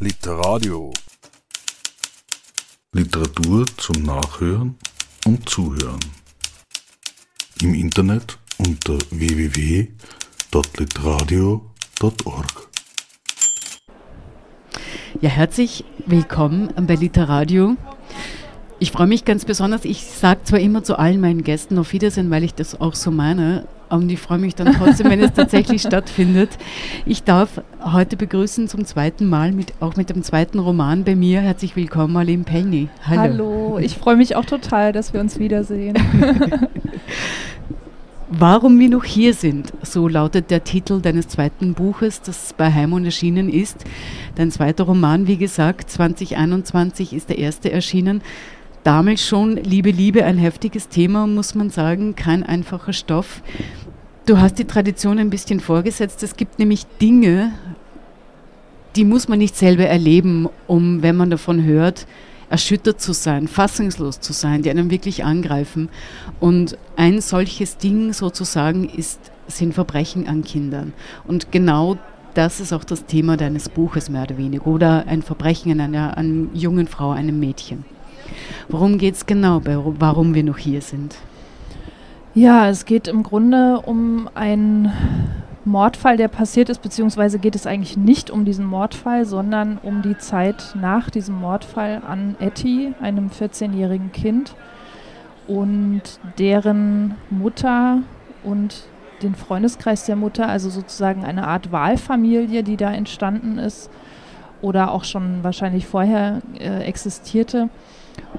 Literadio. Literatur zum Nachhören und Zuhören. Im Internet unter www.literadio.org. Ja, herzlich willkommen bei Literadio. Ich freue mich ganz besonders. Ich sage zwar immer zu allen meinen Gästen auf Wiedersehen, weil ich das auch so meine, und ich freue mich dann trotzdem, wenn es tatsächlich stattfindet. Ich darf heute begrüßen zum zweiten Mal, mit, auch mit dem zweiten Roman bei mir. Herzlich willkommen, Marlene Penny. Hallo. Hallo, ich freue mich auch total, dass wir uns wiedersehen. Warum wir noch hier sind, so lautet der Titel deines zweiten Buches, das bei Heimon erschienen ist. Dein zweiter Roman, wie gesagt, 2021 ist der erste erschienen. Damals schon Liebe, Liebe, ein heftiges Thema, muss man sagen, kein einfacher Stoff. Du hast die Tradition ein bisschen vorgesetzt. Es gibt nämlich Dinge, die muss man nicht selber erleben, um, wenn man davon hört, erschüttert zu sein, fassungslos zu sein, die einem wirklich angreifen. Und ein solches Ding sozusagen ist, sind Verbrechen an Kindern. Und genau das ist auch das Thema deines Buches mehr oder weniger. Oder ein Verbrechen an einer, an einer jungen Frau, einem Mädchen. Worum geht es genau, warum wir noch hier sind? Ja, es geht im Grunde um einen Mordfall, der passiert ist, beziehungsweise geht es eigentlich nicht um diesen Mordfall, sondern um die Zeit nach diesem Mordfall an Etty, einem 14-jährigen Kind, und deren Mutter und den Freundeskreis der Mutter, also sozusagen eine Art Wahlfamilie, die da entstanden ist oder auch schon wahrscheinlich vorher äh, existierte.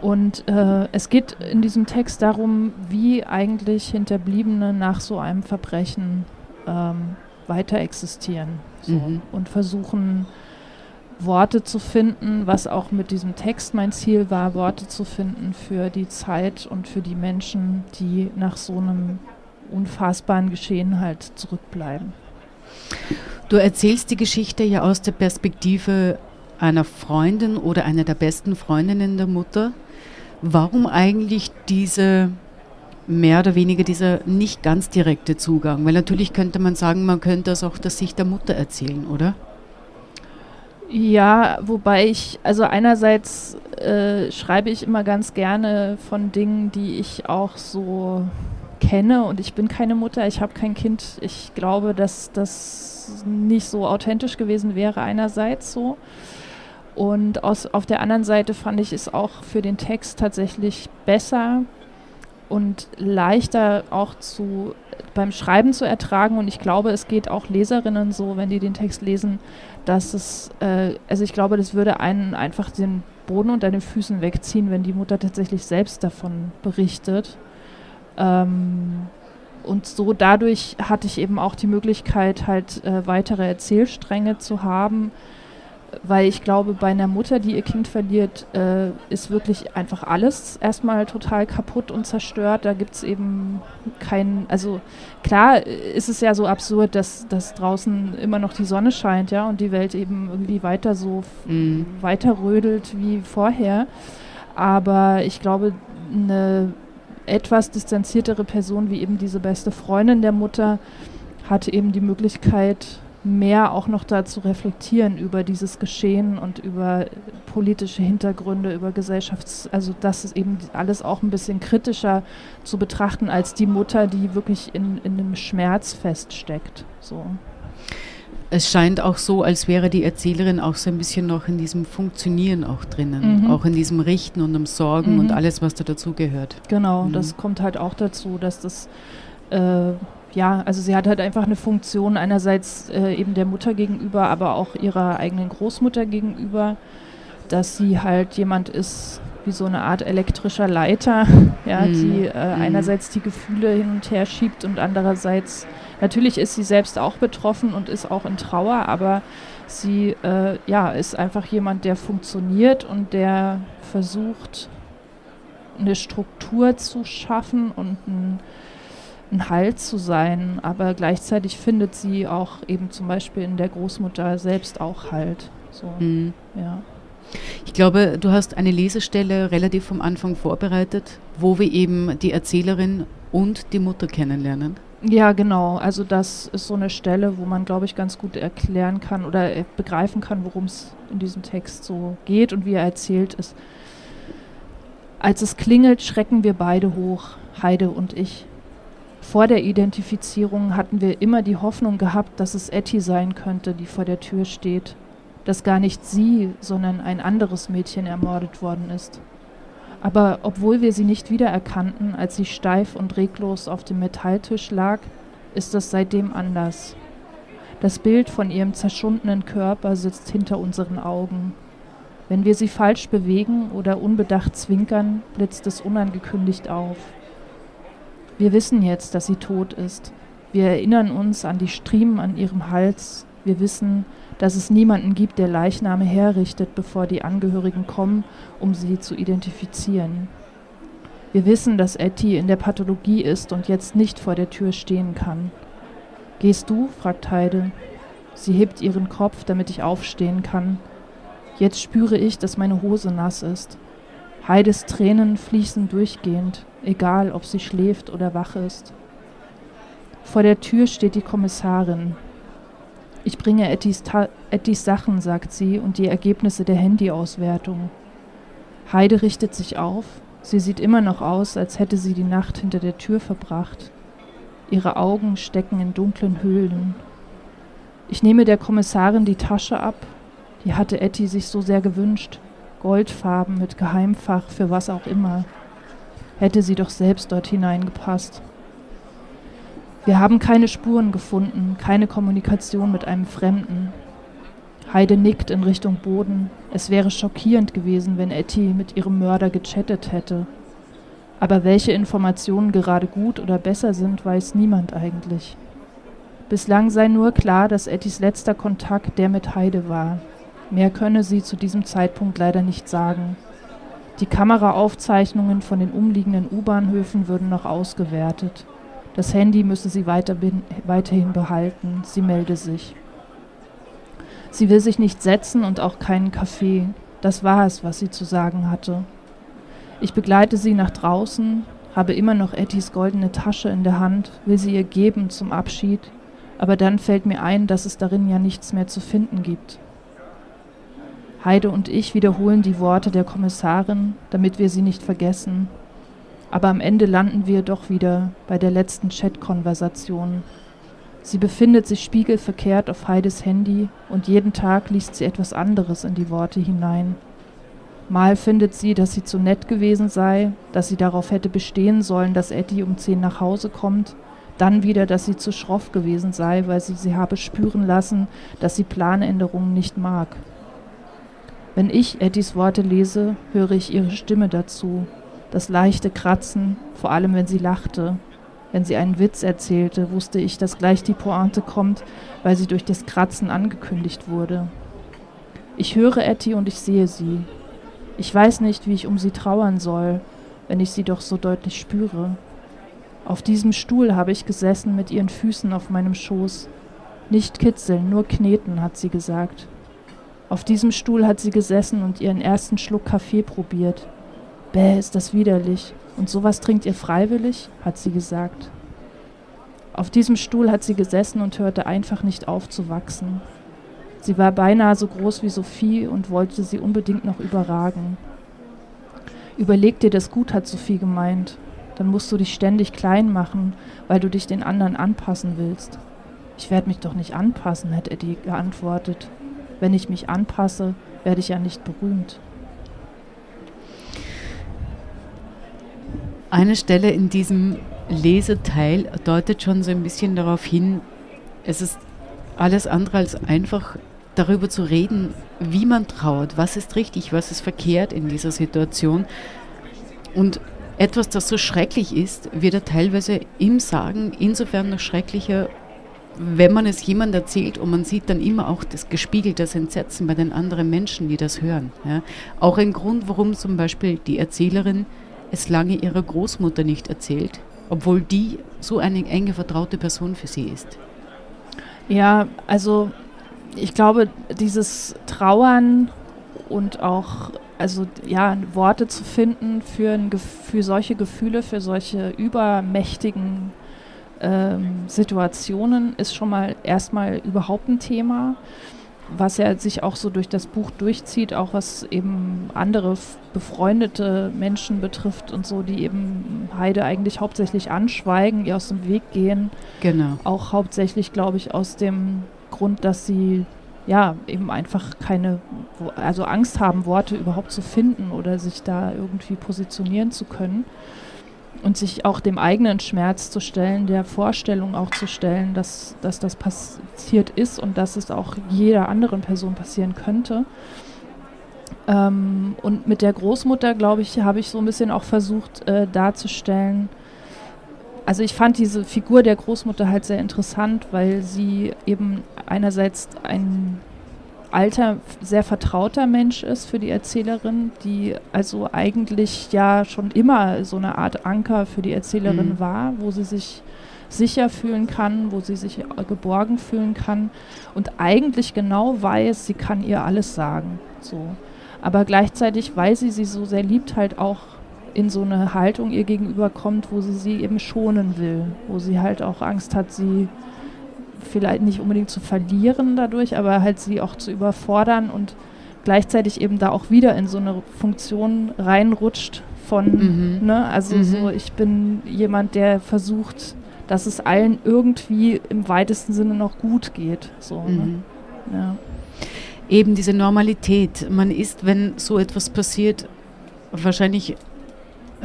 Und äh, es geht in diesem Text darum, wie eigentlich Hinterbliebene nach so einem Verbrechen ähm, weiter existieren so, mhm. und versuchen, Worte zu finden, was auch mit diesem Text mein Ziel war, Worte zu finden für die Zeit und für die Menschen, die nach so einem unfassbaren Geschehen halt zurückbleiben. Du erzählst die Geschichte ja aus der Perspektive einer Freundin oder einer der besten Freundinnen der Mutter. Warum eigentlich diese mehr oder weniger dieser nicht ganz direkte Zugang? Weil natürlich könnte man sagen, man könnte das auch der Sicht der Mutter erzählen, oder? Ja, wobei ich, also einerseits äh, schreibe ich immer ganz gerne von Dingen, die ich auch so kenne und ich bin keine Mutter, ich habe kein Kind. Ich glaube, dass das nicht so authentisch gewesen wäre einerseits so. Und aus, auf der anderen Seite fand ich es auch für den Text tatsächlich besser und leichter auch zu, beim Schreiben zu ertragen. Und ich glaube, es geht auch Leserinnen so, wenn die den Text lesen, dass es, äh, also ich glaube, das würde einen einfach den Boden unter den Füßen wegziehen, wenn die Mutter tatsächlich selbst davon berichtet. Ähm, und so dadurch hatte ich eben auch die Möglichkeit, halt äh, weitere Erzählstränge zu haben, weil ich glaube, bei einer Mutter, die ihr Kind verliert, äh, ist wirklich einfach alles erstmal total kaputt und zerstört. Da gibt es eben kein, also klar ist es ja so absurd, dass, dass draußen immer noch die Sonne scheint, ja, und die Welt eben irgendwie weiter so mhm. weiter rödelt wie vorher. Aber ich glaube, eine etwas distanziertere Person wie eben diese beste Freundin der Mutter hatte eben die Möglichkeit, mehr auch noch dazu reflektieren über dieses Geschehen und über politische Hintergründe, über Gesellschafts-, also das ist eben alles auch ein bisschen kritischer zu betrachten als die Mutter, die wirklich in, in einem Schmerz feststeckt. So. Es scheint auch so, als wäre die Erzählerin auch so ein bisschen noch in diesem Funktionieren auch drinnen, mhm. auch in diesem Richten und dem Sorgen mhm. und alles, was da dazugehört. Genau, mhm. das kommt halt auch dazu, dass das äh, ja, also sie hat halt einfach eine Funktion einerseits äh, eben der Mutter gegenüber, aber auch ihrer eigenen Großmutter gegenüber, dass sie halt jemand ist wie so eine Art elektrischer Leiter, ja, mhm. die äh, mhm. einerseits die Gefühle hin und her schiebt und andererseits natürlich ist sie selbst auch betroffen und ist auch in Trauer, aber sie äh, ja ist einfach jemand, der funktioniert und der versucht eine Struktur zu schaffen und ein ein Halt zu sein, aber gleichzeitig findet sie auch eben zum Beispiel in der Großmutter selbst auch Halt. So, mhm. ja. Ich glaube, du hast eine Lesestelle relativ vom Anfang vorbereitet, wo wir eben die Erzählerin und die Mutter kennenlernen. Ja, genau. Also das ist so eine Stelle, wo man, glaube ich, ganz gut erklären kann oder begreifen kann, worum es in diesem Text so geht und wie er erzählt ist. Als es klingelt, schrecken wir beide hoch, Heide und ich. Vor der Identifizierung hatten wir immer die Hoffnung gehabt, dass es Etty sein könnte, die vor der Tür steht, dass gar nicht sie, sondern ein anderes Mädchen ermordet worden ist. Aber obwohl wir sie nicht wiedererkannten, als sie steif und reglos auf dem Metalltisch lag, ist das seitdem anders. Das Bild von ihrem zerschundenen Körper sitzt hinter unseren Augen. Wenn wir sie falsch bewegen oder unbedacht zwinkern, blitzt es unangekündigt auf. Wir wissen jetzt, dass sie tot ist. Wir erinnern uns an die Striemen an ihrem Hals. Wir wissen, dass es niemanden gibt, der Leichname herrichtet, bevor die Angehörigen kommen, um sie zu identifizieren. Wir wissen, dass Etty in der Pathologie ist und jetzt nicht vor der Tür stehen kann. Gehst du? fragt Heide. Sie hebt ihren Kopf, damit ich aufstehen kann. Jetzt spüre ich, dass meine Hose nass ist. Heides Tränen fließen durchgehend, egal ob sie schläft oder wach ist. Vor der Tür steht die Kommissarin, ich bringe Ettis, Ettis Sachen, sagt sie, und die Ergebnisse der Handyauswertung. Heide richtet sich auf. Sie sieht immer noch aus, als hätte sie die Nacht hinter der Tür verbracht. Ihre Augen stecken in dunklen Höhlen. Ich nehme der Kommissarin die Tasche ab. Die hatte Etty sich so sehr gewünscht. Goldfarben mit Geheimfach für was auch immer. Hätte sie doch selbst dort hineingepasst. Wir haben keine Spuren gefunden, keine Kommunikation mit einem Fremden. Heide nickt in Richtung Boden. Es wäre schockierend gewesen, wenn Etty mit ihrem Mörder gechattet hätte. Aber welche Informationen gerade gut oder besser sind, weiß niemand eigentlich. Bislang sei nur klar, dass Ettys letzter Kontakt der mit Heide war. Mehr könne sie zu diesem Zeitpunkt leider nicht sagen. Die Kameraaufzeichnungen von den umliegenden U-Bahnhöfen würden noch ausgewertet. Das Handy müsse sie weiter weiterhin behalten. Sie melde sich. Sie will sich nicht setzen und auch keinen Kaffee. Das war es, was sie zu sagen hatte. Ich begleite sie nach draußen, habe immer noch Ettys goldene Tasche in der Hand, will sie ihr geben zum Abschied, aber dann fällt mir ein, dass es darin ja nichts mehr zu finden gibt. Heide und ich wiederholen die Worte der Kommissarin, damit wir sie nicht vergessen, aber am Ende landen wir doch wieder bei der letzten Chat-Konversation. Sie befindet sich spiegelverkehrt auf Heides Handy und jeden Tag liest sie etwas anderes in die Worte hinein. Mal findet sie, dass sie zu nett gewesen sei, dass sie darauf hätte bestehen sollen, dass Eddie um zehn nach Hause kommt, dann wieder, dass sie zu schroff gewesen sei, weil sie sie habe spüren lassen, dass sie Planänderungen nicht mag. Wenn ich Eddies Worte lese, höre ich ihre Stimme dazu, das leichte Kratzen, vor allem wenn sie lachte. Wenn sie einen Witz erzählte, wusste ich, dass gleich die Pointe kommt, weil sie durch das Kratzen angekündigt wurde. Ich höre Etty und ich sehe sie. Ich weiß nicht, wie ich um sie trauern soll, wenn ich sie doch so deutlich spüre. Auf diesem Stuhl habe ich gesessen mit ihren Füßen auf meinem Schoß. Nicht kitzeln, nur kneten, hat sie gesagt. Auf diesem Stuhl hat sie gesessen und ihren ersten Schluck Kaffee probiert. Bäh, ist das widerlich. Und sowas trinkt ihr freiwillig? hat sie gesagt. Auf diesem Stuhl hat sie gesessen und hörte einfach nicht auf zu wachsen. Sie war beinahe so groß wie Sophie und wollte sie unbedingt noch überragen. Überleg dir das gut, hat Sophie gemeint. Dann musst du dich ständig klein machen, weil du dich den anderen anpassen willst. Ich werde mich doch nicht anpassen, hätte Eddie geantwortet. Wenn ich mich anpasse, werde ich ja nicht berühmt. Eine Stelle in diesem Leseteil deutet schon so ein bisschen darauf hin, es ist alles andere als einfach darüber zu reden, wie man traut, was ist richtig, was ist verkehrt in dieser Situation. Und etwas, das so schrecklich ist, wird er teilweise im Sagen insofern noch schrecklicher, wenn man es jemand erzählt und man sieht dann immer auch das gespiegelte Entsetzen bei den anderen Menschen, die das hören. Ja. Auch ein Grund, warum zum Beispiel die Erzählerin es lange ihrer Großmutter nicht erzählt, obwohl die so eine enge vertraute Person für sie ist. Ja, also ich glaube, dieses Trauern und auch, also ja, Worte zu finden für, ein, für solche Gefühle, für solche übermächtigen ähm, Situationen ist schon mal erstmal überhaupt ein Thema, was ja sich auch so durch das Buch durchzieht, auch was eben andere befreundete Menschen betrifft und so, die eben Heide eigentlich hauptsächlich anschweigen, ihr aus dem Weg gehen. Genau. Auch hauptsächlich, glaube ich, aus dem Grund, dass sie ja eben einfach keine, also Angst haben, Worte überhaupt zu finden oder sich da irgendwie positionieren zu können und sich auch dem eigenen Schmerz zu stellen, der Vorstellung auch zu stellen, dass, dass das passiert ist und dass es auch jeder anderen Person passieren könnte. Ähm, und mit der Großmutter, glaube ich, habe ich so ein bisschen auch versucht äh, darzustellen, also ich fand diese Figur der Großmutter halt sehr interessant, weil sie eben einerseits ein alter, sehr vertrauter Mensch ist für die Erzählerin, die also eigentlich ja schon immer so eine Art Anker für die Erzählerin mhm. war, wo sie sich sicher fühlen kann, wo sie sich geborgen fühlen kann und eigentlich genau weiß, sie kann ihr alles sagen. So. Aber gleichzeitig, weil sie sie so sehr liebt, halt auch in so eine Haltung ihr gegenüber kommt, wo sie sie eben schonen will, wo sie halt auch Angst hat, sie vielleicht nicht unbedingt zu verlieren dadurch, aber halt sie auch zu überfordern und gleichzeitig eben da auch wieder in so eine Funktion reinrutscht von, mhm. ne, also mhm. so, ich bin jemand, der versucht, dass es allen irgendwie im weitesten Sinne noch gut geht. So, ne? mhm. ne? ja. Eben diese Normalität. Man ist, wenn so etwas passiert, wahrscheinlich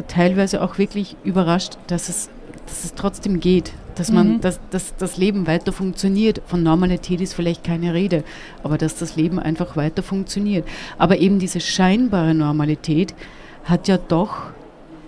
teilweise auch wirklich überrascht, dass es, dass es trotzdem geht, dass man, mhm. dass, dass das Leben weiter funktioniert. Von Normalität ist vielleicht keine Rede, aber dass das Leben einfach weiter funktioniert. Aber eben diese scheinbare Normalität hat ja doch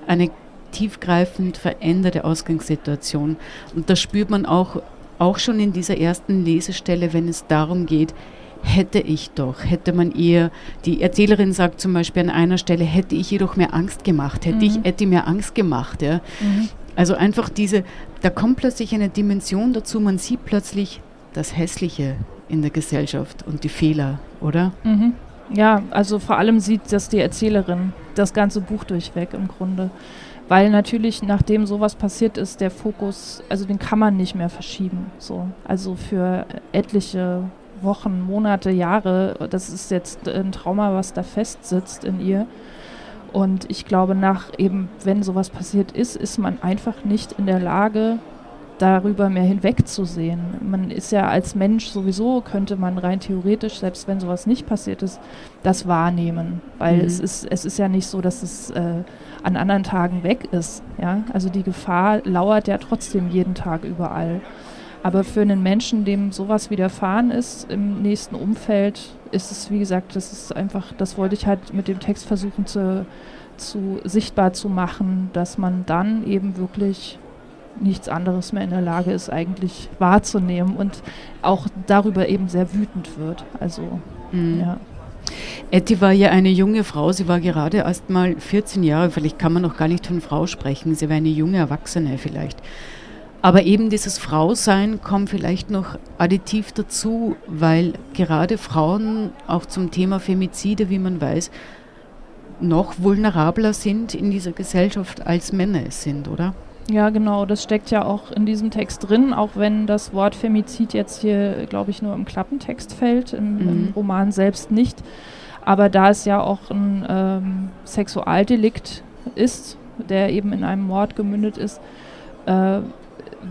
eine tiefgreifend veränderte Ausgangssituation. Und das spürt man auch, auch schon in dieser ersten Lesestelle, wenn es darum geht, hätte ich doch, hätte man ihr, die Erzählerin sagt zum Beispiel an einer Stelle, hätte ich ihr doch mehr Angst gemacht, hätte mhm. ich hätte mir Angst gemacht. Ja. Mhm. Also einfach diese, da kommt plötzlich eine Dimension dazu, man sieht plötzlich das Hässliche in der Gesellschaft und die Fehler, oder? Mhm. Ja, also vor allem sieht das die Erzählerin das ganze Buch durchweg im Grunde. Weil natürlich, nachdem sowas passiert ist, der Fokus, also den kann man nicht mehr verschieben. So. Also für etliche Wochen, Monate, Jahre, das ist jetzt ein Trauma, was da festsitzt in ihr. Und ich glaube, nach eben, wenn sowas passiert ist, ist man einfach nicht in der Lage, darüber mehr hinwegzusehen. Man ist ja als Mensch sowieso, könnte man rein theoretisch, selbst wenn sowas nicht passiert ist, das wahrnehmen. Weil mhm. es, ist, es ist ja nicht so, dass es äh, an anderen Tagen weg ist. Ja? Also die Gefahr lauert ja trotzdem jeden Tag überall. Aber für einen Menschen, dem sowas widerfahren ist im nächsten Umfeld, ist es, wie gesagt, das ist einfach, das wollte ich halt mit dem Text versuchen zu, zu sichtbar zu machen, dass man dann eben wirklich nichts anderes mehr in der Lage ist, eigentlich wahrzunehmen und auch darüber eben sehr wütend wird. Also, mhm. ja. Etty war ja eine junge Frau, sie war gerade erst mal 14 Jahre, vielleicht kann man noch gar nicht von Frau sprechen, sie war eine junge Erwachsene vielleicht. Aber eben dieses Frausein kommt vielleicht noch additiv dazu, weil gerade Frauen auch zum Thema Femizide, wie man weiß, noch vulnerabler sind in dieser Gesellschaft, als Männer es sind, oder? Ja, genau, das steckt ja auch in diesem Text drin, auch wenn das Wort Femizid jetzt hier, glaube ich, nur im Klappentext fällt, im, mhm. im, Roman selbst nicht. Aber da es ja auch ein ähm, Sexualdelikt ist, der eben in einem Mord gemündet ist, äh,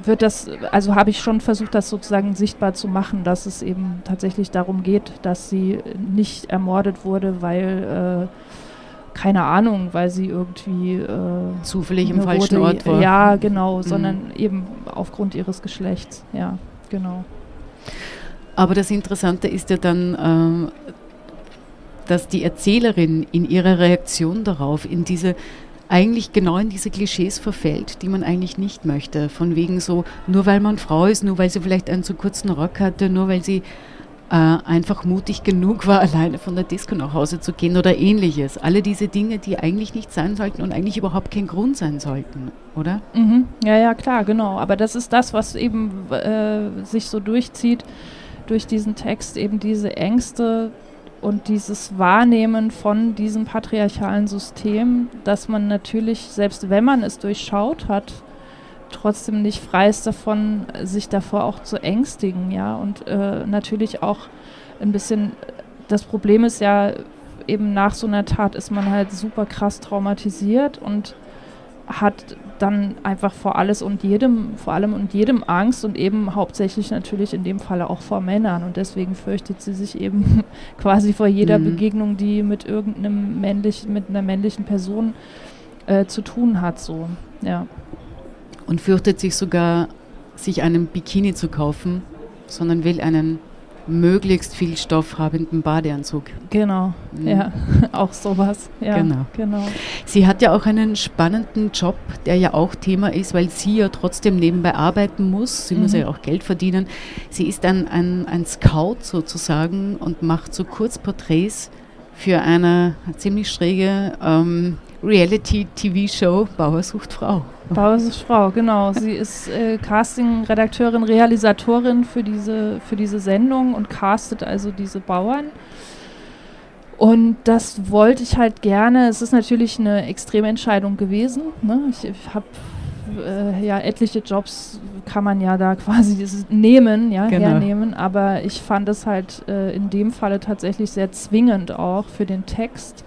wird das, also habe ich schon versucht, das sozusagen sichtbar zu machen, dass es eben tatsächlich darum geht, dass sie nicht ermordet wurde, weil, äh, keine Ahnung, weil sie irgendwie äh, zufällig im falschen rote, Ort war. Ja, genau, mhm. sondern eben aufgrund ihres Geschlechts, ja, genau. Aber das Interessante ist ja dann, ähm, dass die Erzählerin in ihrer Reaktion darauf, in diese eigentlich genau in diese Klischees verfällt, die man eigentlich nicht möchte. Von wegen so, nur weil man Frau ist, nur weil sie vielleicht einen zu kurzen Rock hatte, nur weil sie äh, einfach mutig genug war, alleine von der Disco nach Hause zu gehen oder ähnliches. Alle diese Dinge, die eigentlich nicht sein sollten und eigentlich überhaupt kein Grund sein sollten, oder? Mhm. Ja, ja, klar, genau. Aber das ist das, was eben äh, sich so durchzieht durch diesen Text, eben diese Ängste und dieses Wahrnehmen von diesem patriarchalen System, dass man natürlich, selbst wenn man es durchschaut hat, trotzdem nicht frei ist davon, sich davor auch zu ängstigen, ja. Und äh, natürlich auch ein bisschen, das Problem ist ja, eben nach so einer Tat ist man halt super krass traumatisiert und hat dann einfach vor alles und jedem, vor allem und jedem Angst und eben hauptsächlich natürlich in dem Falle auch vor Männern und deswegen fürchtet sie sich eben quasi vor jeder mhm. Begegnung, die mit irgendeinem männlichen, mit einer männlichen Person äh, zu tun hat, so, ja. Und fürchtet sich sogar, sich einen Bikini zu kaufen, sondern will einen möglichst viel stoffhabenden Badeanzug. Genau, mhm. ja, auch sowas. Ja, genau. genau. Sie hat ja auch einen spannenden Job, der ja auch Thema ist, weil sie ja trotzdem nebenbei arbeiten muss. Sie mhm. muss ja auch Geld verdienen. Sie ist ein, ein, ein Scout sozusagen und macht so Kurzporträts für eine ziemlich schräge ähm, Reality-TV-Show Bauer sucht Frau. Bauer sucht Frau, genau. Sie ist äh, Casting-Redakteurin, Realisatorin für diese, für diese Sendung und castet also diese Bauern. Und das wollte ich halt gerne. Es ist natürlich eine extreme Entscheidung gewesen. Ne? Ich, ich habe äh, ja etliche Jobs kann man ja da quasi nehmen, ja, genau. hernehmen. Aber ich fand es halt äh, in dem Falle tatsächlich sehr zwingend auch für den Text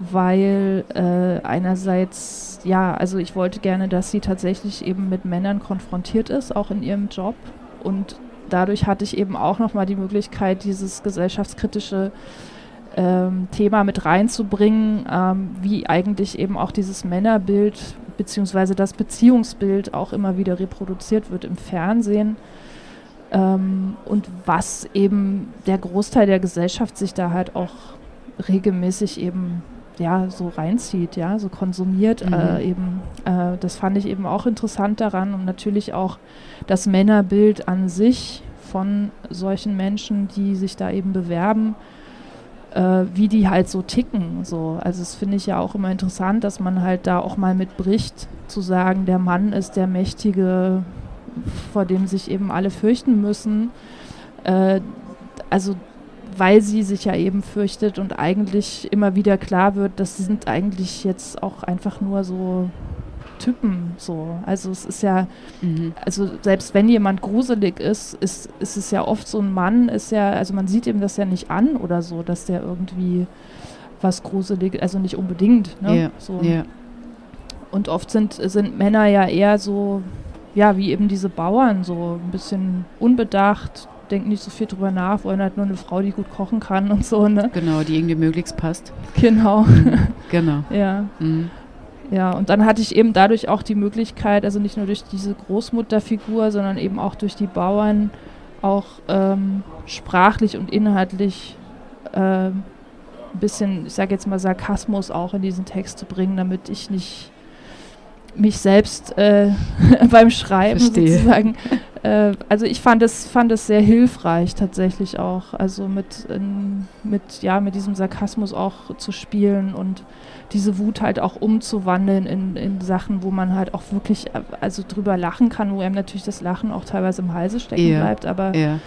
weil äh, einerseits, ja, also ich wollte gerne, dass sie tatsächlich eben mit Männern konfrontiert ist, auch in ihrem Job. Und dadurch hatte ich eben auch nochmal die Möglichkeit, dieses gesellschaftskritische ähm, Thema mit reinzubringen, ähm, wie eigentlich eben auch dieses Männerbild beziehungsweise das Beziehungsbild auch immer wieder reproduziert wird im Fernsehen. Ähm, und was eben der Großteil der Gesellschaft sich da halt auch regelmäßig eben ja so reinzieht, ja, so konsumiert mhm. äh, eben. Äh, das fand ich eben auch interessant daran und natürlich auch das Männerbild an sich von solchen Menschen, die sich da eben bewerben, äh, wie die halt so ticken. So. Also das finde ich ja auch immer interessant, dass man halt da auch mal mitbricht, zu sagen, der Mann ist der Mächtige, vor dem sich eben alle fürchten müssen. Äh, also weil sie sich ja eben fürchtet und eigentlich immer wieder klar wird, das sind eigentlich jetzt auch einfach nur so Typen so. Also es ist ja, mhm. also selbst wenn jemand gruselig ist, ist, ist es ja oft so ein Mann, ist ja, also man sieht ihm das ja nicht an oder so, dass der irgendwie was gruselig, also nicht unbedingt. Ne? Yeah. So. Yeah. Und oft sind, sind Männer ja eher so, ja, wie eben diese Bauern, so ein bisschen unbedacht, denken nicht so viel drüber nach, wollen halt nur eine Frau, die gut kochen kann und so, ne? Genau, die irgendwie möglichst passt. Genau. Mhm. Genau. ja. Mhm. Ja, und dann hatte ich eben dadurch auch die Möglichkeit, also nicht nur durch diese Großmutterfigur, sondern eben auch durch die Bauern, auch ähm, sprachlich und inhaltlich äh, ein bisschen, ich sage jetzt mal, Sarkasmus auch in diesen Text zu bringen, damit ich nicht mich selbst äh, beim Schreiben Verstehe. sozusagen äh, also ich fand es, fand es sehr hilfreich tatsächlich auch, also mit, in, mit, ja, mit diesem Sarkasmus auch zu spielen und diese Wut halt auch umzuwandeln in, in Sachen, wo man halt auch wirklich äh, also drüber lachen kann, wo einem natürlich das Lachen auch teilweise im Halse stecken ja, bleibt. Aber ja.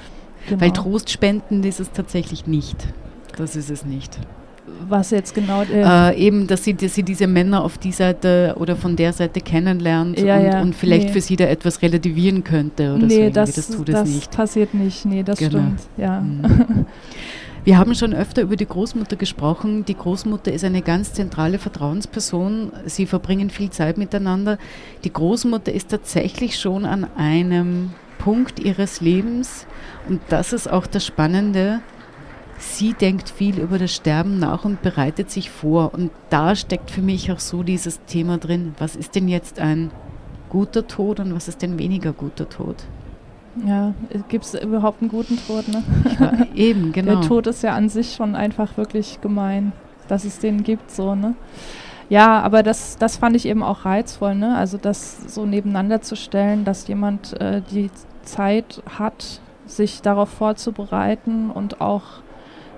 genau. Weil Trost spenden ist es tatsächlich nicht. Das ist es nicht. Was jetzt genau? Äh, eben, dass sie, dass sie diese Männer auf die Seite oder von der Seite kennenlernt ja, und, ja, und, vielleicht nee. für sie da etwas relativieren könnte oder nee, so. Das, das tut das es nicht. passiert nicht. Nee, das genau. stimmt. Ja. Mhm. Wir haben schon öfter über die Großmutter gesprochen. Die Großmutter ist eine ganz zentrale Vertrauensperson. Sie verbringen viel Zeit miteinander. Die Großmutter ist tatsächlich schon an einem Punkt ihres Lebens, und das ist auch das Spannende, sie denkt viel über das Sterben nach und bereitet sich vor. Und da steckt für mich auch so dieses Thema drin, was ist denn jetzt ein guter Tod und was ist denn weniger guter Tod? Ja, gibt es überhaupt einen guten Tod? Ne? Ja, eben, genau. Der Tod ist ja an sich schon einfach wirklich gemein, dass es den gibt, so, ne? Ja, aber das, das fand ich eben auch reizvoll, ne? Also das so nebeneinander zu stellen, dass jemand äh, die Zeit hat, sich darauf vorzubereiten und auch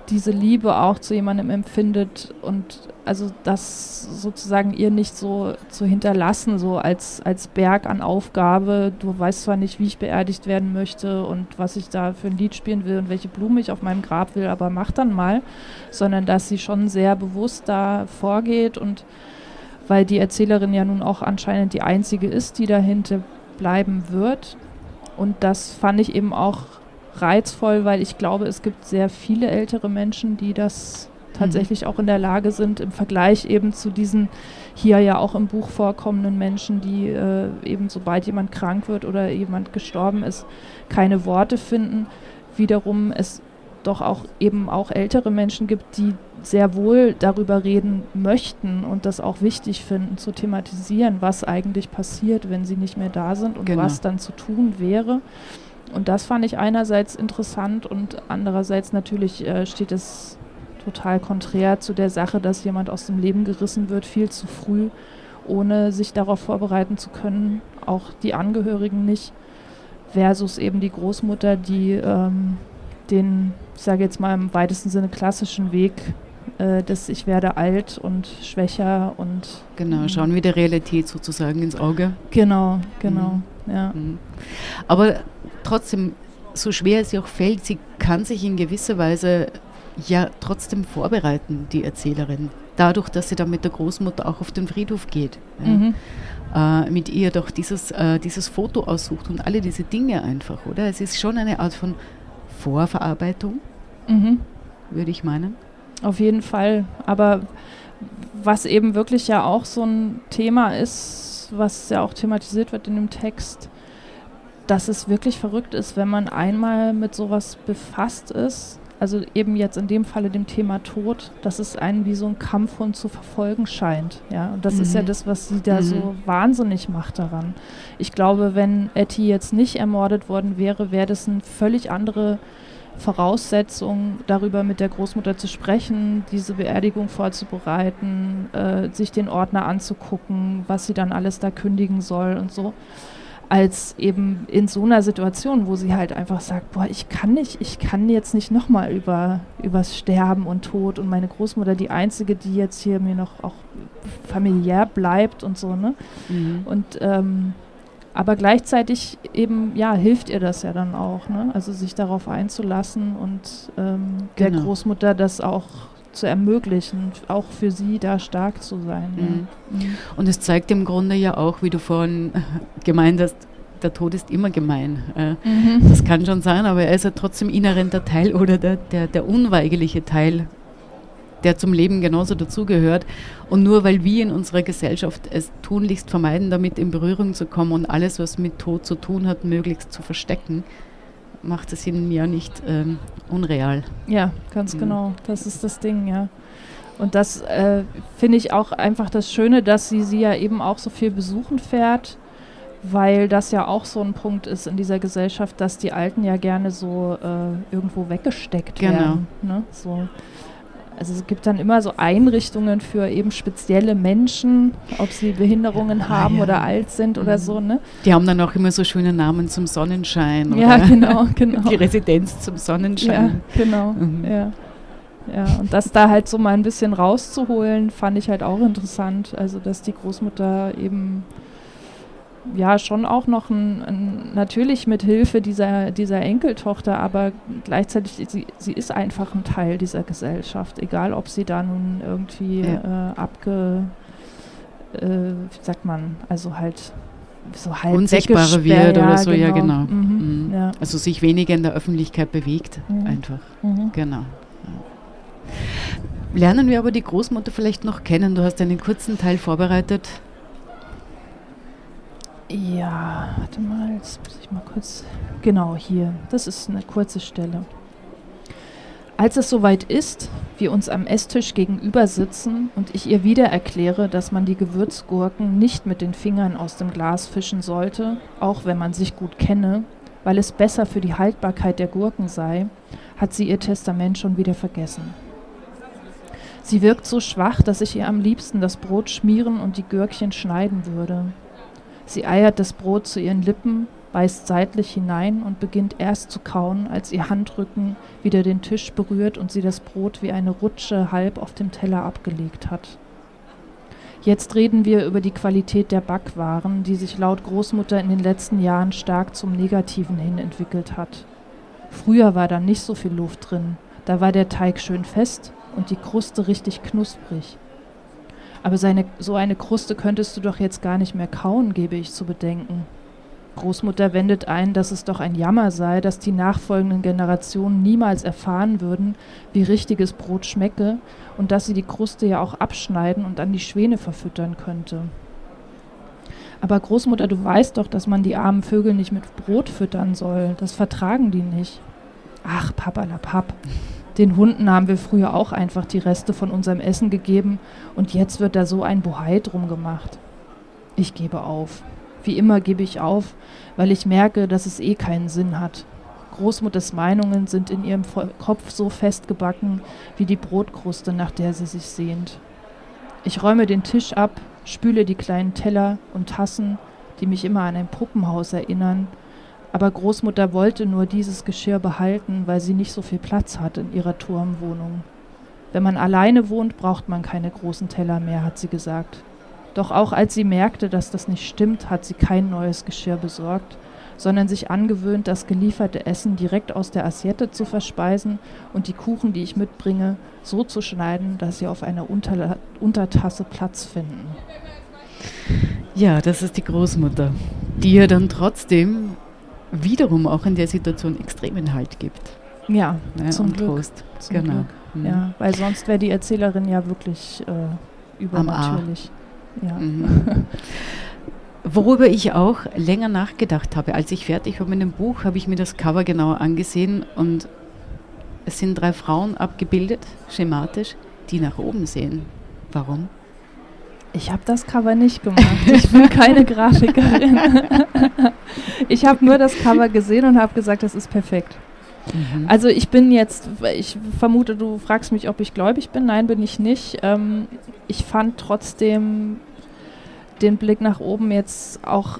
diese Liebe auch zu jemandem empfindet und also das sozusagen ihr nicht so zu hinterlassen, so als, als Berg an Aufgabe. Du weißt zwar nicht, wie ich beerdigt werden möchte und was ich da für ein Lied spielen will und welche Blume ich auf meinem Grab will, aber mach dann mal, sondern dass sie schon sehr bewusst da vorgeht und weil die Erzählerin ja nun auch anscheinend die einzige ist, die dahinter bleiben wird. Und das fand ich eben auch reizvoll, weil ich glaube, es gibt sehr viele ältere Menschen, die das tatsächlich mhm. auch in der Lage sind, im Vergleich eben zu diesen hier ja auch im Buch vorkommenden Menschen, die äh, eben sobald jemand krank wird oder jemand gestorben ist, keine Worte finden. Wiederum es doch auch eben auch ältere Menschen gibt, die sehr wohl darüber reden möchten und das auch wichtig finden, zu thematisieren, was eigentlich passiert, wenn sie nicht mehr da sind und genau. was dann zu tun wäre. Und das fand ich einerseits interessant und andererseits natürlich äh, steht es total konträr zu der Sache, dass jemand aus dem Leben gerissen wird, viel zu früh, ohne sich darauf vorbereiten zu können, auch die Angehörigen nicht, versus eben die Großmutter, die ähm, den, ich sage jetzt mal im weitesten Sinne klassischen Weg äh, dass ich werde alt und schwächer und genau schauen wir der Realität sozusagen ins Auge. Genau, genau, mhm. ja. Mhm. Aber trotzdem, so schwer es ihr auch fällt, sie kann sich in gewisser Weise ja trotzdem vorbereiten, die Erzählerin. Dadurch, dass sie dann mit der Großmutter auch auf den Friedhof geht. Ja. Mhm. Äh, mit ihr doch dieses, äh, dieses Foto aussucht und alle diese Dinge einfach, oder? Es ist schon eine Art von Vorverarbeitung, mhm. würde ich meinen. Auf jeden Fall. Aber was eben wirklich ja auch so ein Thema ist, was ja auch thematisiert wird in dem Text, dass es wirklich verrückt ist, wenn man einmal mit sowas befasst ist, also eben jetzt in dem Falle dem Thema Tod, dass es einen wie so ein Kampfhund zu verfolgen scheint. Ja, und das mhm. ist ja mhm. das, was sie da mhm. so wahnsinnig macht daran. Ich glaube, wenn Etty jetzt nicht ermordet worden wäre, wäre das eine völlig andere Voraussetzung, darüber mit der Großmutter zu sprechen, diese Beerdigung vorzubereiten, äh, sich den Ordner anzugucken, was sie dann alles da kündigen soll und so als eben in so einer Situation, wo sie halt einfach sagt, boah, ich kann nicht, ich kann jetzt nicht nochmal über übers Sterben und Tod und meine Großmutter die einzige, die jetzt hier mir noch auch familiär bleibt und so, ne? Mhm. Und ähm, aber gleichzeitig eben, ja, hilft ihr das ja dann auch, ne? Also sich darauf einzulassen und ähm, genau. der Großmutter das auch zu ermöglichen, auch für sie da stark zu sein. Mhm. Ja. Mhm. Und es zeigt im Grunde ja auch, wie du vorhin gemeint hast, der Tod ist immer gemein. Äh, mhm. Das kann schon sein, aber er ist ja trotzdem inhärenter Teil oder der, der, der unweigerliche Teil, der zum Leben genauso dazugehört. Und nur weil wir in unserer Gesellschaft es tunlichst vermeiden, damit in Berührung zu kommen und alles, was mit Tod zu tun hat, möglichst zu verstecken, macht es ihnen ja nicht ähm, unreal. Ja, ganz mhm. genau. Das ist das Ding, ja. Und das äh, finde ich auch einfach das Schöne, dass sie sie ja eben auch so viel besuchen fährt, weil das ja auch so ein Punkt ist in dieser Gesellschaft, dass die Alten ja gerne so äh, irgendwo weggesteckt genau. werden. Ne? So also es gibt dann immer so Einrichtungen für eben spezielle Menschen, ob sie Behinderungen ja, haben ja. oder alt sind mhm. oder so. Ne? Die haben dann auch immer so schöne Namen zum Sonnenschein. Ja, genau, genau. Die Residenz zum Sonnenschein. Ja, genau. Mhm. Ja. ja, und das da halt so mal ein bisschen rauszuholen, fand ich halt auch interessant. Also, dass die Großmutter eben ja schon auch noch ein, ein, natürlich mit Hilfe dieser, dieser Enkeltochter, aber gleichzeitig, sie, sie ist einfach ein Teil dieser Gesellschaft, egal ob sie da nun irgendwie ja. äh, abge, äh, wie sagt man, also halt so halb unsichtbarer wird oder so, ja genau. genau. Mhm, mhm. Ja. Also sich weniger in der Öffentlichkeit bewegt, mhm. einfach. Mhm. Genau. Lernen wir aber die Großmutter vielleicht noch kennen. Du hast einen kurzen Teil vorbereitet. Ja, warte mal, jetzt muss ich mal kurz. Genau, hier. Das ist eine kurze Stelle. Als es soweit ist, wir uns am Esstisch gegenüber sitzen und ich ihr wieder erkläre, dass man die Gewürzgurken nicht mit den Fingern aus dem Glas fischen sollte, auch wenn man sich gut kenne, weil es besser für die Haltbarkeit der Gurken sei, hat sie ihr Testament schon wieder vergessen. Sie wirkt so schwach, dass ich ihr am liebsten das Brot schmieren und die Gürkchen schneiden würde. Sie eiert das Brot zu ihren Lippen, beißt seitlich hinein und beginnt erst zu kauen, als ihr Handrücken wieder den Tisch berührt und sie das Brot wie eine Rutsche halb auf dem Teller abgelegt hat. Jetzt reden wir über die Qualität der Backwaren, die sich laut Großmutter in den letzten Jahren stark zum Negativen hin entwickelt hat. Früher war da nicht so viel Luft drin, da war der Teig schön fest und die Kruste richtig knusprig. Aber seine, so eine Kruste könntest du doch jetzt gar nicht mehr kauen, gebe ich zu bedenken. Großmutter wendet ein, dass es doch ein Jammer sei, dass die nachfolgenden Generationen niemals erfahren würden, wie richtiges Brot schmecke und dass sie die Kruste ja auch abschneiden und an die Schwäne verfüttern könnte. Aber Großmutter, du weißt doch, dass man die armen Vögel nicht mit Brot füttern soll. Das vertragen die nicht. Ach, papalapap. Den Hunden haben wir früher auch einfach die Reste von unserem Essen gegeben und jetzt wird da so ein Bohai drum gemacht. Ich gebe auf. Wie immer gebe ich auf, weil ich merke, dass es eh keinen Sinn hat. Großmutters Meinungen sind in ihrem Kopf so festgebacken wie die Brotkruste, nach der sie sich sehnt. Ich räume den Tisch ab, spüle die kleinen Teller und Tassen, die mich immer an ein Puppenhaus erinnern, aber Großmutter wollte nur dieses Geschirr behalten, weil sie nicht so viel Platz hat in ihrer Turmwohnung. Wenn man alleine wohnt, braucht man keine großen Teller mehr, hat sie gesagt. Doch auch als sie merkte, dass das nicht stimmt, hat sie kein neues Geschirr besorgt, sondern sich angewöhnt, das gelieferte Essen direkt aus der Assiette zu verspeisen und die Kuchen, die ich mitbringe, so zu schneiden, dass sie auf einer Unter Untertasse Platz finden. Ja, das ist die Großmutter, die ja dann trotzdem wiederum auch in der Situation extremen Halt gibt. Ja, ne, zum und Glück. Trost. Zum genau. Glück. Mhm. Ja, weil sonst wäre die Erzählerin ja wirklich äh, übernatürlich. Ja. Mhm. Worüber ich auch länger nachgedacht habe, als ich fertig war mit dem Buch, habe ich mir das Cover genauer angesehen und es sind drei Frauen abgebildet, schematisch, die nach oben sehen. Warum? Ich habe das Cover nicht gemacht. Ich bin keine Grafikerin. ich habe nur das Cover gesehen und habe gesagt, das ist perfekt. Mhm. Also ich bin jetzt, ich vermute, du fragst mich, ob ich gläubig bin. Nein, bin ich nicht. Ähm, ich fand trotzdem den Blick nach oben jetzt auch,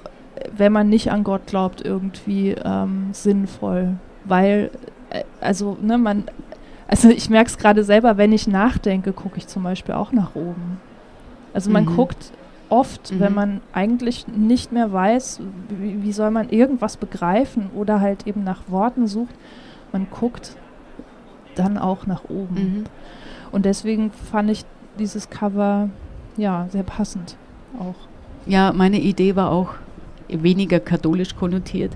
wenn man nicht an Gott glaubt, irgendwie ähm, sinnvoll. Weil, äh, also, ne, man, also ich merke es gerade selber, wenn ich nachdenke, gucke ich zum Beispiel auch nach oben. Also man Mhm. guckt oft, Mhm. wenn man eigentlich nicht mehr weiß, wie, wie soll man irgendwas begreifen oder halt eben nach Worten sucht, man guckt dann auch nach oben. Mhm. Und deswegen fand ich dieses Cover ja sehr passend auch. Ja, meine Idee war auch weniger katholisch konnotiert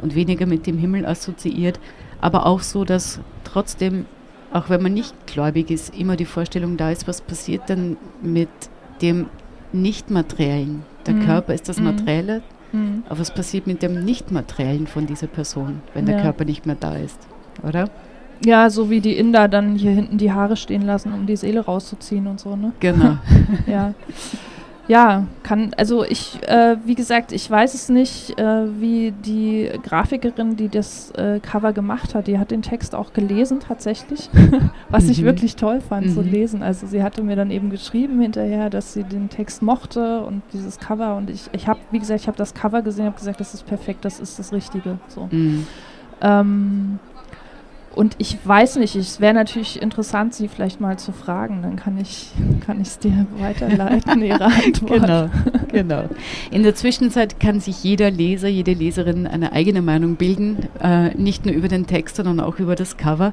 und weniger mit dem Himmel assoziiert, aber auch so, dass trotzdem, auch wenn man nicht gläubig ist, immer die Vorstellung da ist, was passiert denn mit dem Nicht-Materiellen. Der Mhm. Körper ist das Mhm. Materielle, Mhm. aber was passiert mit dem Nicht-Materiellen von dieser Person, wenn der Ja. Körper nicht mehr da ist, oder? Ja, so wie die Inder dann hier hinten die Haare stehen lassen, um die Seele rauszuziehen und so, ne? Genau. ja. Ja, kann, also ich, äh, wie gesagt, ich weiß es nicht, äh, wie die Grafikerin, die das äh, Cover gemacht hat, die hat den Text auch gelesen tatsächlich, was ich Mhm. wirklich toll fand zu Mhm. lesen. Also sie hatte mir dann eben geschrieben hinterher, dass sie den Text mochte und dieses Cover und ich, ich habe, wie gesagt, ich habe das Cover gesehen, habe gesagt, das ist perfekt, das ist das Richtige. So. Mhm. Ähm, und ich weiß nicht, es wäre natürlich interessant, sie vielleicht mal zu fragen. Dann kann ich kann es dir weiterleiten, ihre Antwort. Genau, genau. In der Zwischenzeit kann sich jeder Leser, jede Leserin eine eigene Meinung bilden, äh, nicht nur über den Text, sondern auch über das Cover.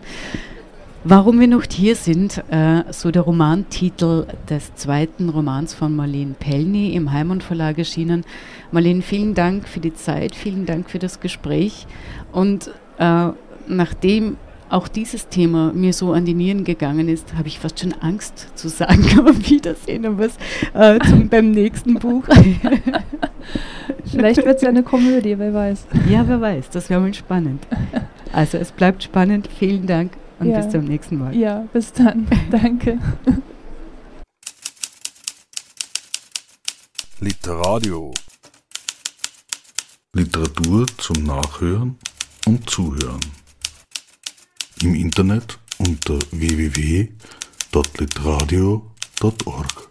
Warum wir noch hier sind, äh, so der Romantitel des zweiten Romans von Marlene Pellny im Heimund Verlag erschienen. Marlene, vielen Dank für die Zeit, vielen Dank für das Gespräch. Und äh, nachdem auch dieses Thema mir so an die Nieren gegangen ist, habe ich fast schon Angst zu sagen, auf Wiedersehen und was äh, zum, beim nächsten Buch. Vielleicht wird es ja eine Komödie, wer weiß. ja, wer weiß, das wäre mal spannend. Also es bleibt spannend, vielen Dank und Ja. bis zum nächsten Mal. Ja, bis dann. Danke. Literadio. Literatur zum Nachhören und Zuhören. Im Internet unter www.literadio.org.